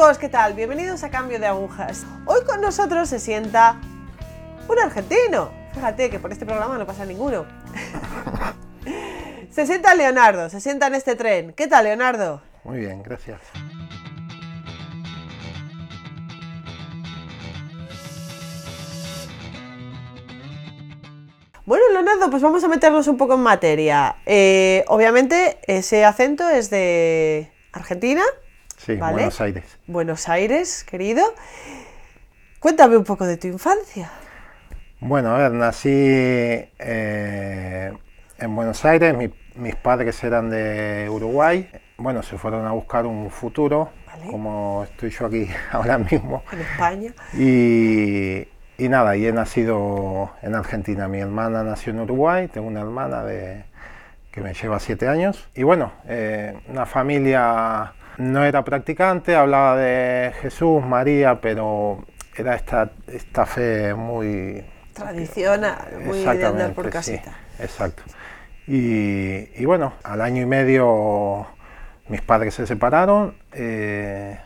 amigos, ¿qué tal? Bienvenidos a Cambio de Agujas. Hoy con nosotros se sienta un argentino. Fíjate que por este programa no pasa ninguno. se sienta Leonardo, se sienta en este tren. ¿Qué tal, Leonardo? Muy bien, gracias. Bueno, Leonardo, pues vamos a meternos un poco en materia. Eh, obviamente, ese acento es de Argentina. Sí, ¿vale? Buenos Aires. Buenos Aires, querido. Cuéntame un poco de tu infancia. Bueno, a ver, nací eh, en Buenos Aires, mi- mis padres eran de Uruguay, bueno, se fueron a buscar un futuro, Vale. como estoy yo aquí ahora mismo, En España. y, y nada, y he nacido en Argentina, mi hermana nació en Uruguay, tengo una hermana de, que me lleva siete años, y bueno, eh, una familia no era practicante, hablaba de Jesús, María, pero era esta, esta fe muy Tradicional, muy de andar por sí, casita. exacto. Y, y bueno, al año y medio mis padres se separaron, eh,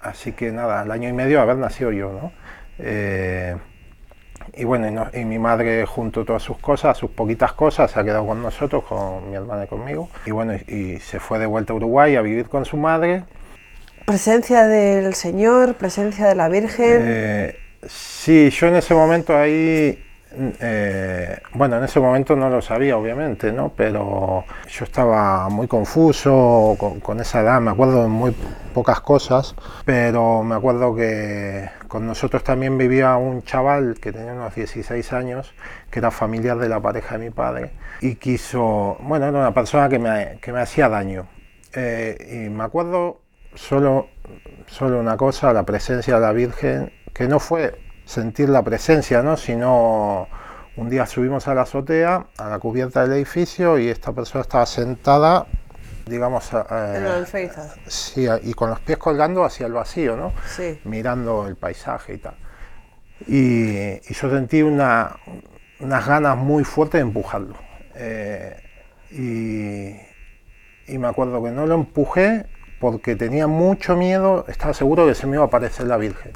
así que nada, al año y medio haber nacido yo, ¿no? Eh, y bueno, y, no- y mi madre junto todas sus cosas, sus poquitas cosas, se ha quedado con nosotros, con mi hermana y conmigo. Y bueno, y, y se fue de vuelta a Uruguay a vivir con su madre. Presencia del Señor, presencia de la Virgen. Eh, sí, yo en ese momento ahí, eh, bueno, en ese momento no lo sabía, obviamente, ¿no? Pero yo estaba muy confuso con, con esa edad, me acuerdo de muy pocas cosas, pero me acuerdo que con nosotros también vivía un chaval que tenía unos 16 años, que era familiar de la pareja de mi padre, y quiso, bueno, era una persona que me, que me hacía daño. Eh, y me acuerdo solo, solo una cosa, la presencia de la Virgen, que no fue sentir la presencia, ¿no? sino un día subimos a la azotea, a la cubierta del edificio, y esta persona estaba sentada, digamos, eh, sí, y con los pies colgando hacia el vacío, ¿no? Sí. mirando el paisaje y tal. Y, y yo sentí una, unas ganas muy fuertes de empujarlo. Eh, y, y me acuerdo que no lo empujé porque tenía mucho miedo, estaba seguro que se me iba a aparecer la Virgen.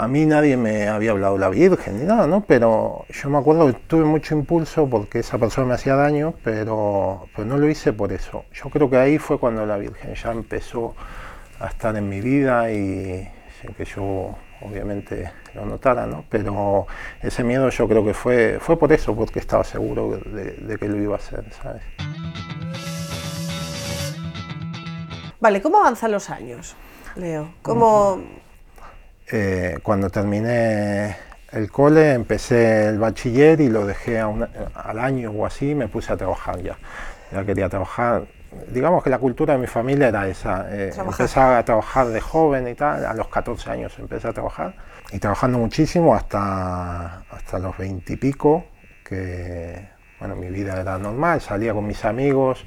A mí nadie me había hablado de la Virgen ni nada, ¿no? Pero yo me acuerdo que tuve mucho impulso porque esa persona me hacía daño, pero, pero no lo hice por eso. Yo creo que ahí fue cuando la Virgen ya empezó a estar en mi vida y sin que yo obviamente lo notara, ¿no? Pero ese miedo yo creo que fue, fue por eso, porque estaba seguro de, de que lo iba a hacer, ¿sabes? Vale, ¿cómo avanzan los años, Leo? ¿Cómo... Eh, cuando terminé el cole, empecé el bachiller y lo dejé a una- al año o así, me puse a trabajar ya. Ya quería trabajar. Digamos que la cultura de mi familia era esa. eh, empecé a trabajar de joven y tal, a los 14 años empecé a trabajar. Y trabajando muchísimo hasta, hasta los 20 y pico, que bueno, mi vida era normal, salía con mis amigos,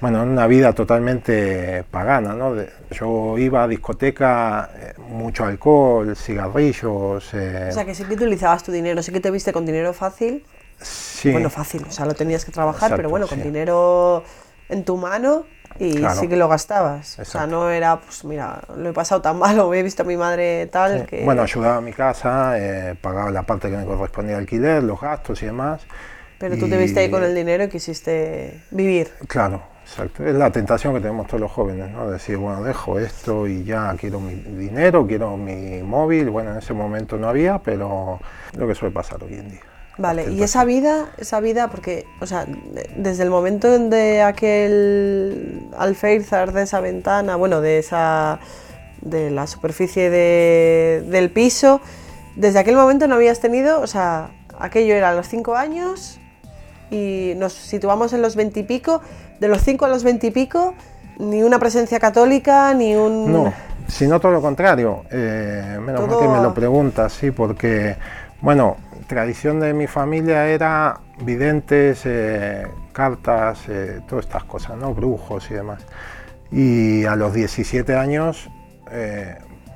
bueno, una vida totalmente pagana, ¿no? Yo iba a discoteca, eh, mucho alcohol, cigarrillos. eh, O sea, que sí que utilizabas tu dinero, sí que te viste con dinero fácil. sí, Bueno, fácil, o sea, lo tenías que trabajar, Exacto, pero bueno, con sí. dinero en tu mano y Claro. sí que lo gastabas. O sea, no era, pues mira, lo he pasado tan mal o he visto a mi madre tal sí. que... Bueno, ayudaba a mi casa, eh, pagaba la parte que me correspondía alquiler, los gastos y demás. pero tú te viste ahí con y- el dinero y quisiste vivir. Claro, exacto. Es la tentación que tenemos todos los jóvenes, ¿no? Decir, bueno, dejo esto y ya quiero mi dinero, quiero mi móvil. Bueno, en ese momento no había, pero lo que suele pasar hoy en día. Vale, y esa vida, esa vida, porque, o sea, de- desde el momento en de aquel alféizar de esa ventana, bueno, de esa, de la superficie de- del piso, desde aquel momento no habías tenido, o sea, aquello era a los cinco años y nos situamos en los veintipico, de los cinco a los veintipico, ni una presencia católica, ni un... No, sino todo lo contrario. Eh, menos mal Todo que me lo preguntas, sí, porque, bueno, tradición de mi familia era videntes, eh, cartas, eh, todas estas cosas, ¿no? Brujos y demás. Y a los 17 años,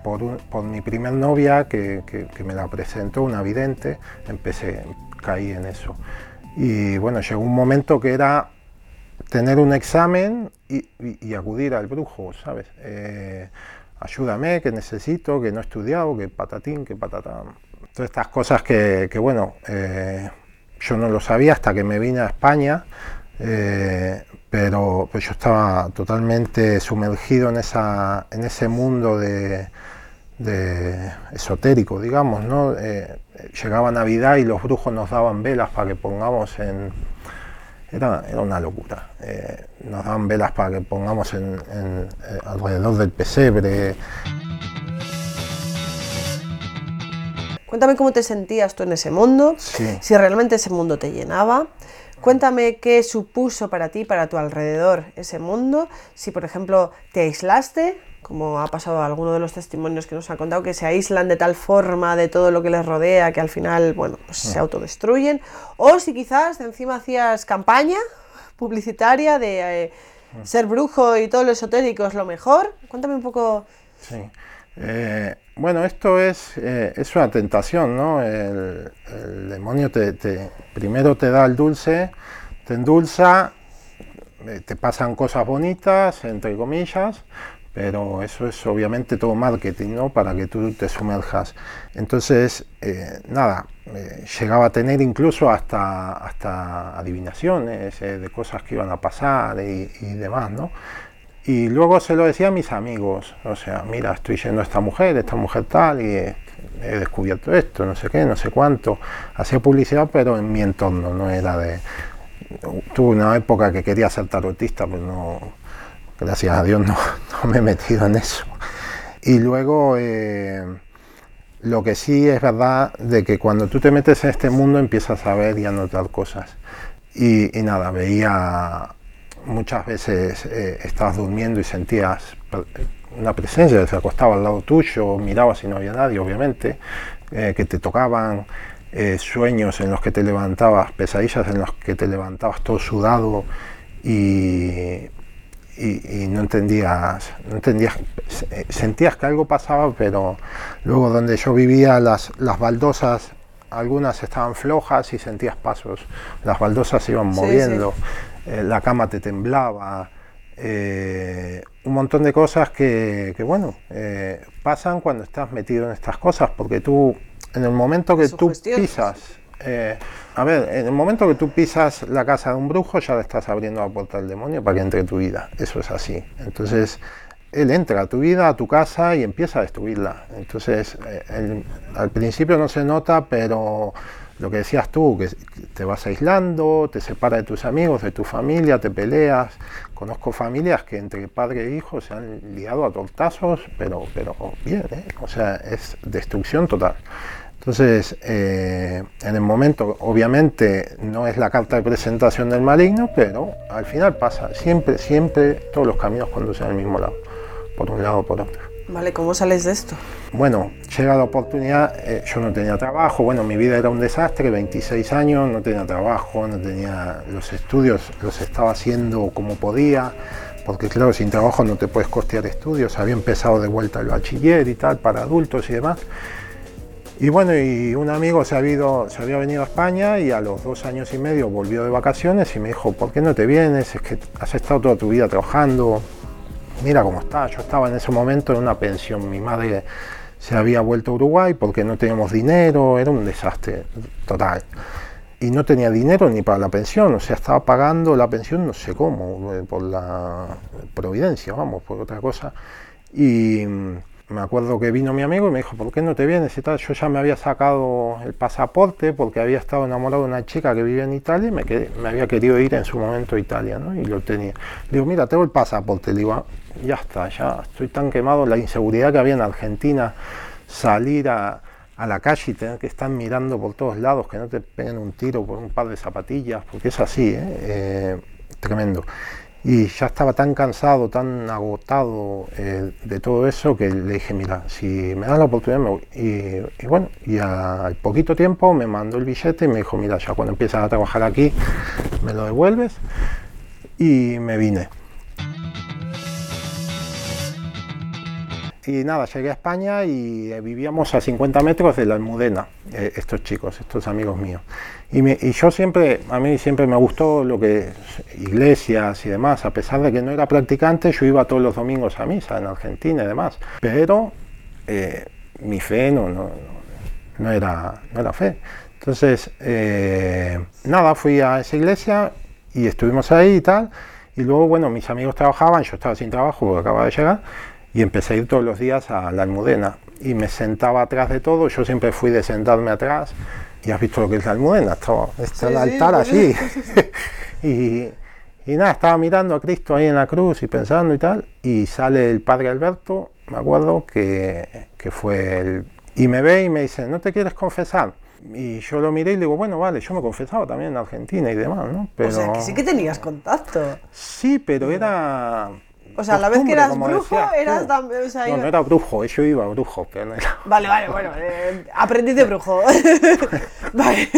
por, un- por mi primer novia, que, que- que me la presentó, una vidente, empecé, caí en eso. Y bueno, llegó un momento que era tener un examen y, acudir al brujo, ¿sabes? Eh, ayúdame, que necesito, que no he estudiado, que patatín, que patatán. Todas estas cosas que, bueno, eh, yo no lo sabía hasta que me vine a España, eh, pero pues yo estaba totalmente sumergido en, esa, en ese mundo de, esotérico, digamos, ¿no? Llegaba Navidad y los brujos nos daban velas para que pongamos en... Era, era una locura. Eh, nos daban velas para que pongamos en, alrededor del pesebre. Cuéntame cómo te sentías tú en ese mundo, si realmente ese mundo te llenaba. Cuéntame qué supuso para ti, para tu alrededor, ese mundo. Si, por ejemplo, te aislaste, como ha pasado alguno de los testimonios que nos ha contado, que se aíslan de tal forma de todo lo que les rodea que al final, bueno, pues se autodestruyen. O si quizás encima hacías campaña publicitaria de eh, ser brujo y todo lo esotérico es lo mejor. Cuéntame un poco. Sí. Eh, bueno, esto es, eh, es una tentación, ¿no? El, demonio te, primero te da el dulce, te endulza, eh, te pasan cosas bonitas, entre comillas, pero eso es obviamente todo marketing, ¿no? Para que tú te sumerjas. Entonces, nada, llegaba a tener incluso hasta, hasta adivinaciones de cosas que iban a pasar y, y demás, ¿no? Y luego se lo decía a mis amigos, o sea, mira, estoy yendo a esta mujer, esta mujer tal, y he descubierto esto, no sé qué, no sé cuánto. Hacía publicidad, pero en mi entorno, no era de... Tuve una época que quería ser tarotista, pero no, gracias a Dios no, me he metido en eso. Y luego, eh, lo que sí es verdad de que cuando tú te metes en este mundo empiezas a ver y a notar cosas. Y, nada, veía muchas veces eh, estabas durmiendo y sentías una presencia, se acostaba al lado tuyo, mirabas y no había nadie, obviamente, eh, que te tocaban, sueños en los que te levantabas, pesadillas en los que te levantabas todo sudado y, y, no entendías, no entendías, sentías que algo pasaba, pero luego donde yo vivía las, las baldosas algunas estaban flojas y sentías pasos, las baldosas se iban moviendo. Eh, la cama te temblaba, eh, un montón de cosas que, bueno, eh, pasan cuando estás metido en estas cosas, porque tú, en el momento que tú pisas, a ver, en el momento que tú pisas la casa de un brujo, ya le estás abriendo la puerta al demonio para que entre en tu vida, eso es así. Entonces, él entra a tu vida, a tu casa y empieza a destruirla. Entonces, al principio no se nota, pero lo que decías tú, que te vas aislando, te separas de tus amigos, de tu familia, te peleas. Conozco familias que entre padre e hijo se han liado a tortazos, pero, pero bien, ¿eh? o sea, es destrucción total. Entonces, eh, en el momento, obviamente, no es la carta de presentación del maligno, pero al final pasa. Siempre, siempre todos los caminos conducen al mismo lado, por un lado o por otro. Vale, ¿cómo sales de esto? Bueno, llega la oportunidad, eh, yo no tenía trabajo, bueno, mi vida era un desastre, 26 años, no tenía trabajo, no tenía los estudios, los estaba haciendo como podía, porque claro, sin trabajo no te puedes costear estudios, había empezado de vuelta el bachiller y tal, para adultos y demás. Y bueno, y un amigo se, había venido a España y a los dos años y medio volvió de vacaciones y me dijo, ¿por qué no te vienes? Es que has estado toda tu vida trabajando, mira cómo está, yo estaba en ese momento en una pensión, mi madre se había vuelto a Uruguay porque no teníamos dinero, era un desastre total. Y no tenía dinero ni para la pensión, o sea, estaba pagando la pensión no sé cómo, eh, por la providencia, vamos, por otra cosa. Y me acuerdo que vino mi amigo y me dijo, ¿por qué no te vienes y tal? Yo ya me había sacado el pasaporte porque había estado enamorado de una chica que vivía en Italia y me, había querido ir en su momento a Italia, ¿no? Y lo tenía. Le digo, mira, tengo el pasaporte. Digo, ah, ya está, ya estoy tan quemado. La inseguridad que había en Argentina, salir a, la calle y tener que estar mirando por todos lados, que no te peguen un tiro por un par de zapatillas, porque es así, ¿eh? eh tremendo y ya estaba tan cansado, tan agotado eh, de todo eso que le dije, mira, si me das la oportunidad me voy. Y, bueno, y al poquito tiempo me mandó el billete y me dijo, mira, ya cuando empiezas a trabajar aquí me lo devuelves y me vine. y nada, llegué a España y vivíamos a 50 metros de la Almudena, eh, estos chicos, estos amigos míos. Y, y, yo siempre, a mí siempre me gustó lo que iglesias y demás, a pesar de que no era practicante, yo iba todos los domingos a misa en Argentina y demás, pero eh, mi fe no, no, no, era, no era fe. Entonces, nada, fui a esa iglesia y estuvimos ahí y tal. Y luego, bueno, mis amigos trabajaban, yo estaba sin trabajo acababa de llegar y empecé a ir todos los días a la almudena y me sentaba atrás de todo, yo siempre fui de sentarme atrás y has visto lo que es la almudena, estaba, está el altar así y, y, nada, estaba mirando a Cristo ahí en la cruz y pensando y tal y sale el padre Alberto, me acuerdo que, que fue el... y me ve y me dice, ¿no te quieres confesar? Y yo lo miré y le digo, bueno, vale, yo me confesaba también en Argentina y demás, ¿no? Pero... O sea, que sí que tenías contacto. Sí, pero era o sea, a la vez que eras brujo, eras también. O sea, no, no era brujo, yo iba a brujo, pero no era. Vale, vale, bueno, eh, aprendiz de brujo. vale.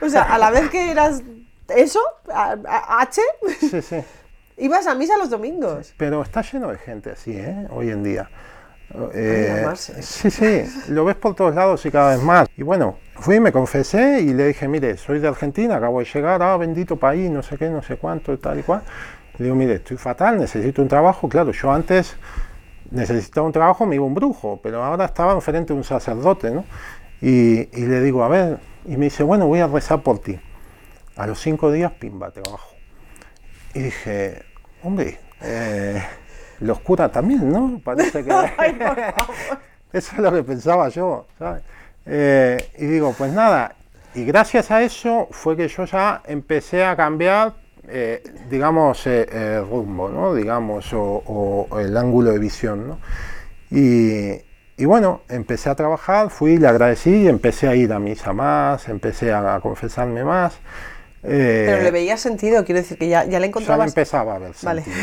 O sea, a la vez que eras eso, H, sí, sí. ibas a misa los domingos. Pero está lleno de gente así, ¿eh? Hoy en día. Eh, sí, sí, lo ves por todos lados y cada vez más. Y bueno, fui, me confesé y le dije, mire, soy de Argentina, acabo de llegar, ah, bendito país, no sé qué, no sé cuánto, tal y cual. Le digo, mire, estoy fatal, necesito un trabajo. Claro, yo antes necesitaba un trabajo, me iba un brujo, pero ahora estaba enfrente de un sacerdote, ¿no? Y, le digo, a ver, y me dice, bueno, voy a rezar por ti. A los cinco días, pimba, trabajo. Y dije, hombre, eh, los cura también, ¿no? Parece que... eso es lo que pensaba yo, ¿sabes? Eh, y digo, pues nada, y gracias a eso fue que yo ya empecé a cambiar eh, digamos, eh, eh, rumbo, ¿no? digamos, o, el ángulo de visión. ¿no? Y, y, bueno, empecé a trabajar, fui, le agradecí, empecé a ir a misa más, empecé a, confesarme más. Pero le veía sentido, quiero decir que ya, ya le encontrabas... Ya empezaba a ver sentido.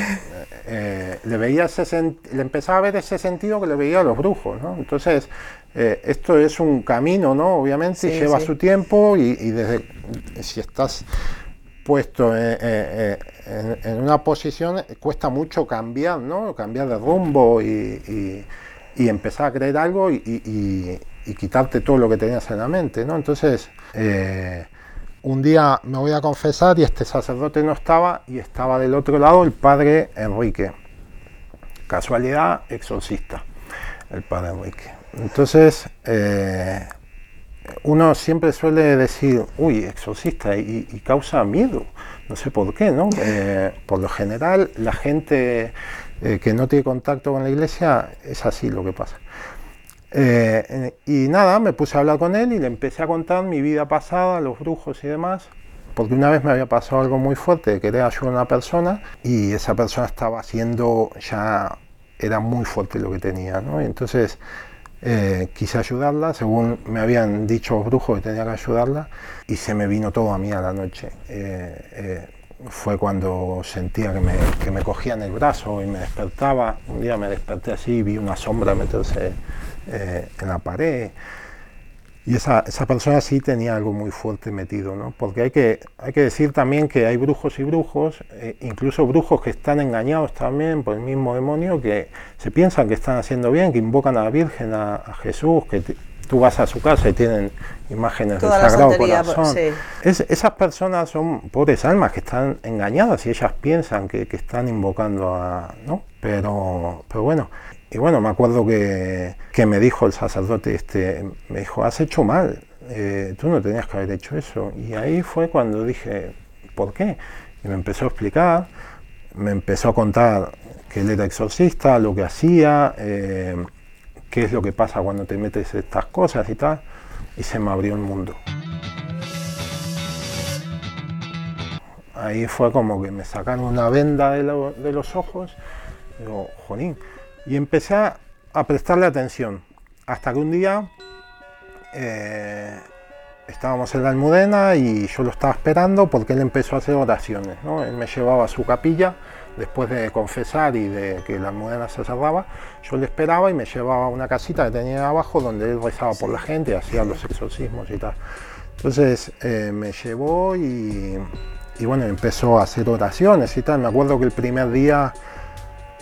le, veía ese le empezaba a ver ese sentido que le veía a los brujos, ¿no? Entonces, esto es un camino, ¿no? Obviamente, lleva su tiempo y, y desde... Si estás puesto en, una posición, cuesta mucho cambiar, ¿no? Cambiar de rumbo y, empezar a creer algo y, quitarte todo lo que tenías en la mente, ¿no? Entonces, eh, un día me voy a confesar y este sacerdote no estaba y estaba del otro lado el padre Enrique. Casualidad, exorcista, el padre Enrique. Entonces, eh, uno siempre suele decir, uy, exorcista, y, causa miedo, no sé por qué, ¿no? Eh, por lo general, la gente eh, que no tiene contacto con la iglesia es así lo que pasa. Eh, y nada, me puse a hablar con él y le empecé a contar mi vida pasada, los brujos y demás, porque una vez me había pasado algo muy fuerte, de querer ayudar a una persona y esa persona estaba haciendo ya, era muy fuerte lo que tenía, ¿no? entonces eh, quise ayudarla, según me habían dicho los brujos que tenía que ayudarla, y se me vino todo a mí a la noche. Eh, eh, fue cuando sentía que me, que me cogían el brazo y me despertaba. Un día me desperté así, vi una sombra meterse en la pared. Y esa, esa, persona sí tenía algo muy fuerte metido, ¿no? Porque hay que, hay que decir también que hay brujos y brujos, eh, incluso brujos que están engañados también por el mismo demonio, que se piensan que están haciendo bien, que invocan a la Virgen, a, Jesús, que tú vas a su casa y tienen imágenes del Sagrado Corazón. esas personas son pobres almas que están engañadas y ellas piensan que, que están invocando a... ¿no? Pero, pero bueno, y bueno, me acuerdo que, que, me dijo el sacerdote, este, me dijo, has hecho mal, eh, tú no tenías que haber hecho eso. Y ahí fue cuando dije, ¿por qué? Y me empezó a explicar, me empezó a contar que él era exorcista, lo que hacía, eh, qué es lo que pasa cuando te metes estas cosas y tal, y se me abrió el mundo. Ahí fue como que me sacaron una venda de, de los ojos, y digo, jolín, y empecé a prestarle atención. Hasta que un día eh, estábamos en la almudena y yo lo estaba esperando porque él empezó a hacer oraciones. ¿no? Él me llevaba a su capilla después de confesar y de que la almudena se cerraba. Yo le esperaba y me llevaba a una casita que tenía abajo donde él rezaba por la gente, hacía los exorcismos y tal. Entonces eh, me llevó y, y bueno, empezó a hacer oraciones y tal. Me acuerdo que el primer día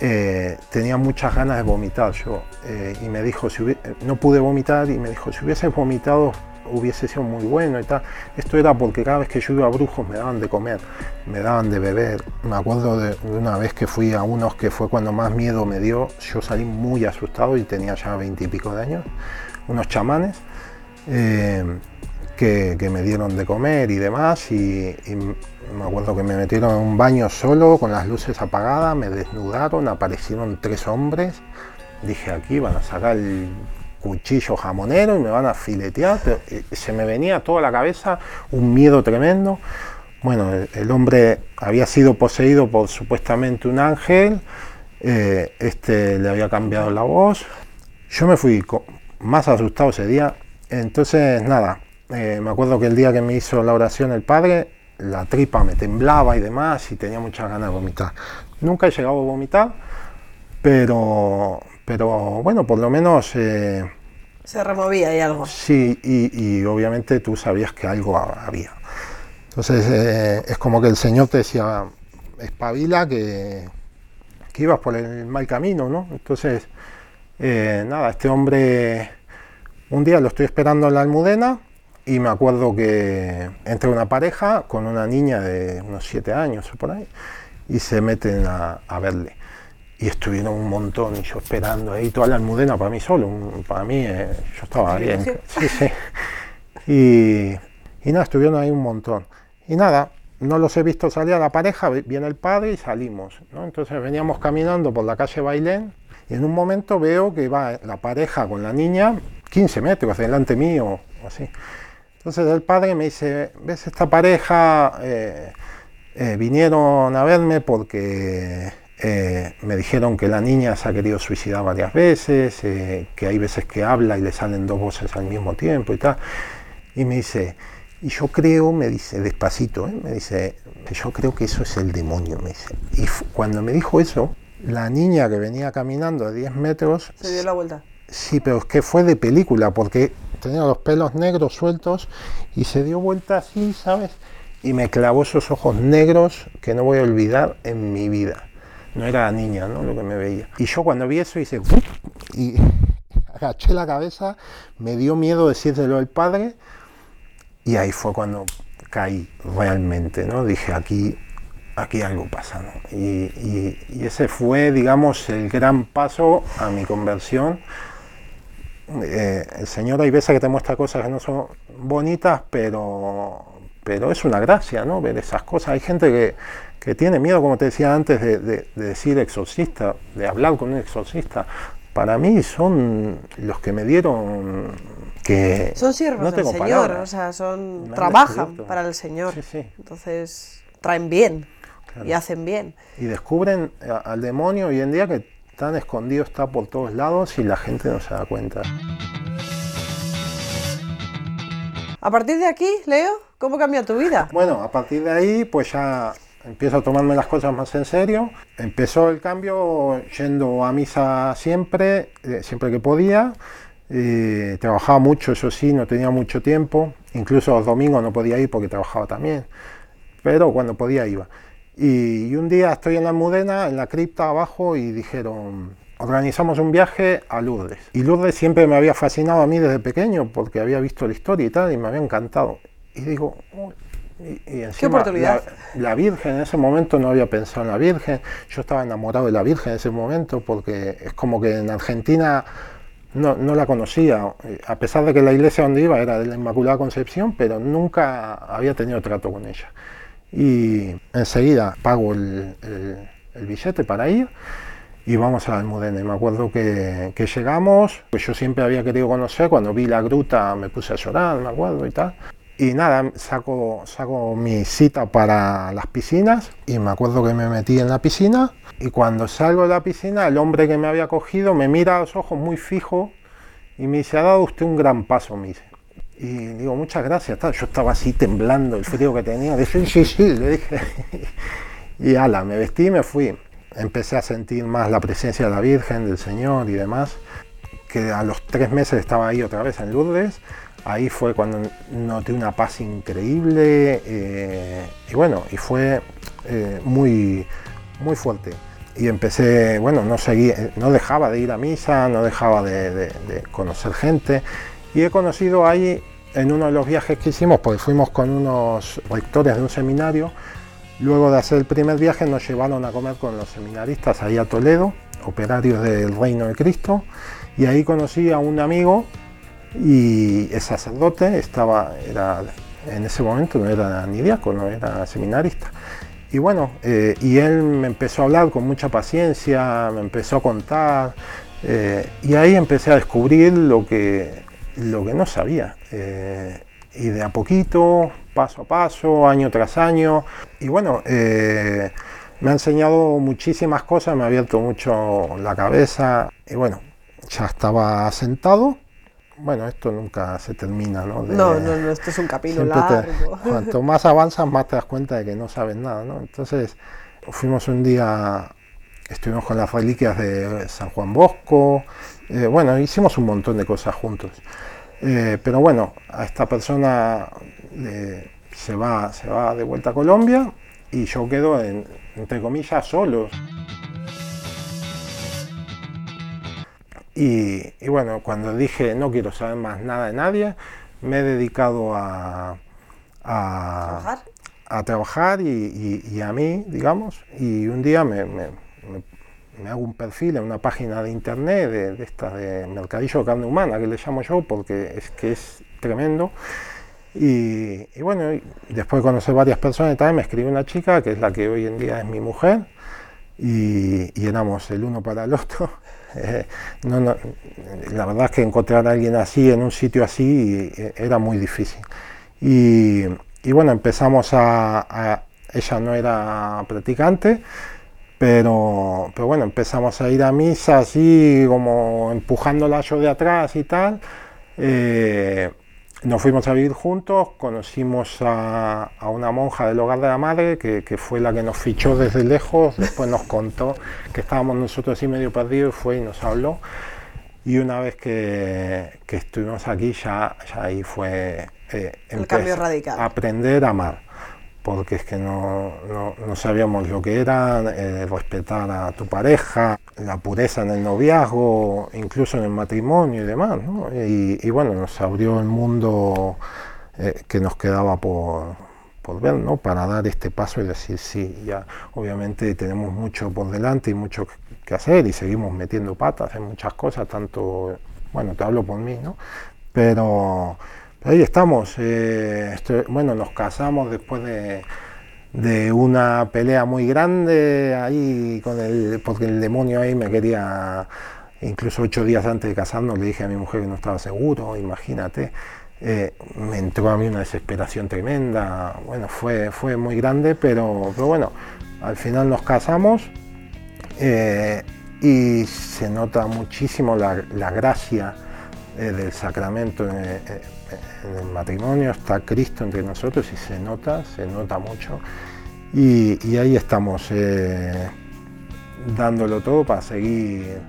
eh, tenía muchas ganas de vomitar yo eh, y me dijo, si no pude vomitar y me dijo, si hubieses vomitado hubiese sido muy bueno y tal. Esto era porque cada vez que yo iba a Brujos me daban de comer, me daban de beber. Me acuerdo de, una vez que fui a unos que fue cuando más miedo me dio, yo salí muy asustado y tenía ya veintipico de años, unos chamanes. Eh, que, me dieron de comer y demás y, me acuerdo que me metieron en un baño solo con las luces apagadas, me desnudaron, aparecieron tres hombres, dije aquí van a sacar el cuchillo jamonero y me van a filetear, eh, se me venía toda la cabeza un miedo tremendo. Bueno, el, hombre había sido poseído por supuestamente un ángel, eh, este le había cambiado la voz. Yo me fui más asustado ese día, entonces nada, eh, me acuerdo que el día que me hizo la oración el padre, la tripa me temblaba y demás y tenía muchas ganas de vomitar. Nunca he llegado a vomitar, pero, pero bueno, por lo menos... Eh, se removía y algo. Sí, y, obviamente tú sabías que algo había. Entonces eh, es como que el Señor te decía, espabila que, que ibas por el mal camino, ¿no? Entonces, nada, este hombre, un día lo estoy esperando en la almudena y me acuerdo que entra una pareja con una niña de unos siete años o por ahí y se meten a, verle. Y estuvieron un montón y yo esperando ahí toda la almudena para mí solo. Para mí eh, yo estaba bien. Sí, sí. Y, nada, estuvieron ahí un montón. Y nada, no los he visto salir a la pareja, viene el padre y salimos. Entonces veníamos caminando por la calle Bailén y en un momento veo que va la pareja con la niña 15 metros delante mío, así. Entonces el padre me dice, ¿ves esta pareja? Eh, eh, vinieron a verme porque eh, me dijeron que la niña se ha querido suicidar varias veces, que hay veces que habla y le salen dos voces al mismo tiempo y tal. Y me dice, y yo creo, me dice, despacito, me dice, yo creo que eso es el demonio, me dice. Y cuando me dijo eso, la niña que venía caminando a 10 metros... Se dio la vuelta. Sí, pero es que fue de película, porque tenía los pelos negros sueltos y se dio vuelta así, ¿sabes? Y me clavó esos ojos negros que no voy a olvidar en mi vida. No era niña, ¿no? Lo que me veía. Y yo cuando vi eso hice... Y agaché la cabeza, me dio miedo decírselo al padre y ahí fue cuando caí realmente, ¿no? Dije, aquí, aquí algo pasa, ¿no? y ese fue, digamos, el gran paso a mi conversión eh, el Señor hay veces que te muestra cosas que no son bonitas, pero, pero es una gracia, ¿no? Ver esas cosas. Hay gente que, que tiene miedo, como te decía antes, de, decir exorcista, de hablar con un exorcista. Para mí son los que me dieron que son siervos del Señor, o sea, son trabajan para el Señor. Entonces traen bien y hacen bien. Y descubren al demonio hoy en día que tan escondido está por todos lados y la gente no se da cuenta. A partir de aquí, Leo, ¿cómo cambia tu vida? Bueno, a partir de ahí, pues ya empiezo a tomarme las cosas más en serio. Empezó el cambio yendo a misa siempre, eh, siempre que podía. Eh, trabajaba mucho, eso sí, no tenía mucho tiempo. Incluso los domingos no podía ir porque trabajaba también. Pero cuando podía iba. Y, un día estoy en la Mudena, en la cripta abajo, y dijeron, organizamos un viaje a Lourdes. Y Lourdes siempre me había fascinado a mí desde pequeño, porque había visto la historia y tal, y me había encantado. Y digo, y, ¿Qué oportunidad? La, Virgen, en ese momento no había pensado en la Virgen, yo estaba enamorado de la Virgen en ese momento, porque es como que en Argentina no, no, la conocía, a pesar de que la iglesia donde iba era de la Inmaculada Concepción, pero nunca había tenido trato con ella y enseguida pago el, billete para ir y vamos a Almudena. Y me acuerdo que, llegamos, pues yo siempre había querido conocer, cuando vi la gruta me puse a llorar, me acuerdo y tal. Y nada, saco, saco mi cita para las piscinas y me acuerdo que me metí en la piscina y cuando salgo de la piscina el hombre que me había cogido me mira a los ojos muy fijo y me dice, ha dado usted un gran paso, me dice. Y digo, muchas gracias. Yo estaba así temblando, el frío que tenía. Dije, sí, sí, le dije. Y ala, me vestí y me fui. Empecé a sentir más la presencia de la Virgen, del Señor y demás. Que a los tres meses estaba ahí otra vez en Lourdes. Ahí fue cuando noté una paz increíble. Eh, y bueno, y fue eh, muy, muy fuerte. y empecé, bueno, no seguía, no dejaba de ir a misa, no dejaba de, conocer gente y he conocido ahí en uno de los viajes que hicimos, porque fuimos con unos rectores de un seminario, luego de hacer el primer viaje nos llevaron a comer con los seminaristas ahí a Toledo, operarios del Reino de Cristo, y ahí conocí a un amigo y es sacerdote, estaba, era, en ese momento no era ni diácono, era seminarista. Y bueno, eh, y él me empezó a hablar con mucha paciencia, me empezó a contar, eh, y ahí empecé a descubrir lo que, lo que no sabía. Eh, y de a poquito, paso a paso, año tras año, y bueno, me ha enseñado muchísimas cosas, me ha abierto mucho la cabeza, y bueno, ya estaba sentado bueno, esto nunca se termina, ¿no? no, no, no, esto es un camino largo. cuanto más avanzas, más te das cuenta de que no sabes nada, ¿no? Entonces, fuimos un día, estuvimos con las reliquias de San Juan Bosco, eh, bueno, hicimos un montón de cosas juntos. Eh, pero bueno, a esta persona eh, se, va, se va de vuelta a Colombia y yo quedo, en, entre comillas, solo. Y, bueno, cuando dije no quiero saber más nada de nadie, me he dedicado a, a, ¿Trabajar? y, a mí, digamos. Y un día me, hago un perfil en una página de internet de, esta de Mercadillo de Carne Humana, que le llamo yo, porque es que es tremendo. Y, bueno, después de conocer varias personas, también me escribió una chica, que es la que hoy en día es mi mujer, y, y éramos el uno para el otro. Eh, la verdad es que encontrar a alguien así en un sitio así eh, era muy difícil. Y, bueno, empezamos a, Ella no era practicante, pero, pero bueno, empezamos a ir a misa así como empujándola yo de atrás y tal. Eh, nos fuimos a vivir juntos, conocimos a, una monja del hogar de la madre que, fue la que nos fichó desde lejos, después nos contó que estábamos nosotros así medio perdidos, fue y nos habló. Y una vez que, estuvimos aquí ya, ahí fue eh, el cambio radical. aprender a amar porque es que no, sabíamos lo que era eh, respetar a tu pareja, la pureza en el noviazgo, incluso en el matrimonio y demás. Y, bueno, nos abrió el mundo eh, que nos quedaba por, por ver, ¿no? para dar este paso y decir, sí, ya obviamente tenemos mucho por delante y mucho que hacer y seguimos metiendo patas en muchas cosas, tanto, bueno, te hablo por mí, ¿no? Pero Ahí estamos. Eh, bueno, nos casamos después de, una pelea muy grande ahí con el, porque el demonio ahí me quería, incluso ocho días antes de casarnos le dije a mi mujer que no estaba seguro, imagínate. Eh, me entró a mí una desesperación tremenda. Bueno, fue, fue muy grande, pero, pero bueno, al final nos casamos eh, y se nota muchísimo la, la gracia del sacramento en el matrimonio está Cristo entre nosotros y se nota, se nota mucho. Y, ahí estamos eh, dándolo todo para seguir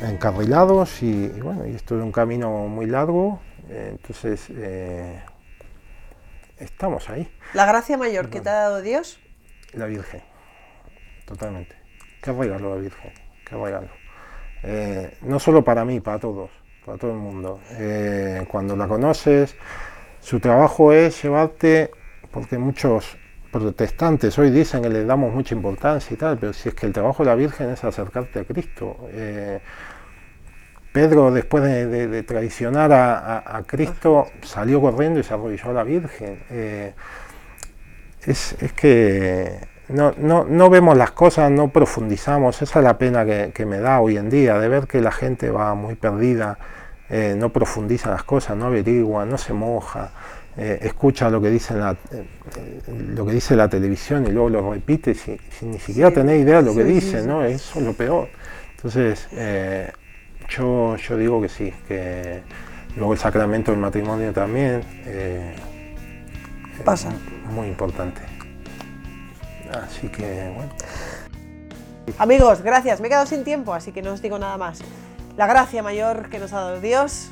encarrilados y, bueno, y esto es un camino muy largo, eh, entonces eh, estamos ahí. ¿La gracia mayor que te ha dado Dios? La Virgen, totalmente. Qué regalo la Virgen, qué regalo. no solo para mí, para todos para todo el mundo. Eh, cuando la conoces, su trabajo es llevarte, porque muchos protestantes hoy dicen que le damos mucha importancia y tal, pero si es que el trabajo de la Virgen es acercarte a Cristo. Eh, Pedro, después de, traicionar a, Cristo, salió corriendo y se arrodilló a la Virgen. Eh, es, que no, no, vemos las cosas, no profundizamos. Esa es la pena que, que, me da hoy en día, de ver que la gente va muy perdida eh, no profundiza las cosas, no averigua, no se moja, eh, escucha lo que, dice la, eh, lo que dice la televisión y luego lo repite sin, ni siquiera tener idea de lo que dice, ¿no? Eso es lo peor. Entonces, yo, yo digo que sí, que luego el sacramento del matrimonio también pasa. Muy importante. Así que, bueno. Amigos, gracias. Me he quedado sin tiempo, así que no os digo nada más. La gracia mayor que nos ha dado Dios,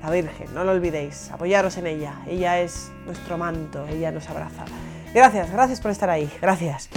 la Virgen, no lo olvidéis, apoyaros en ella, ella es nuestro manto, ella nos abraza. Gracias, gracias por estar ahí, gracias.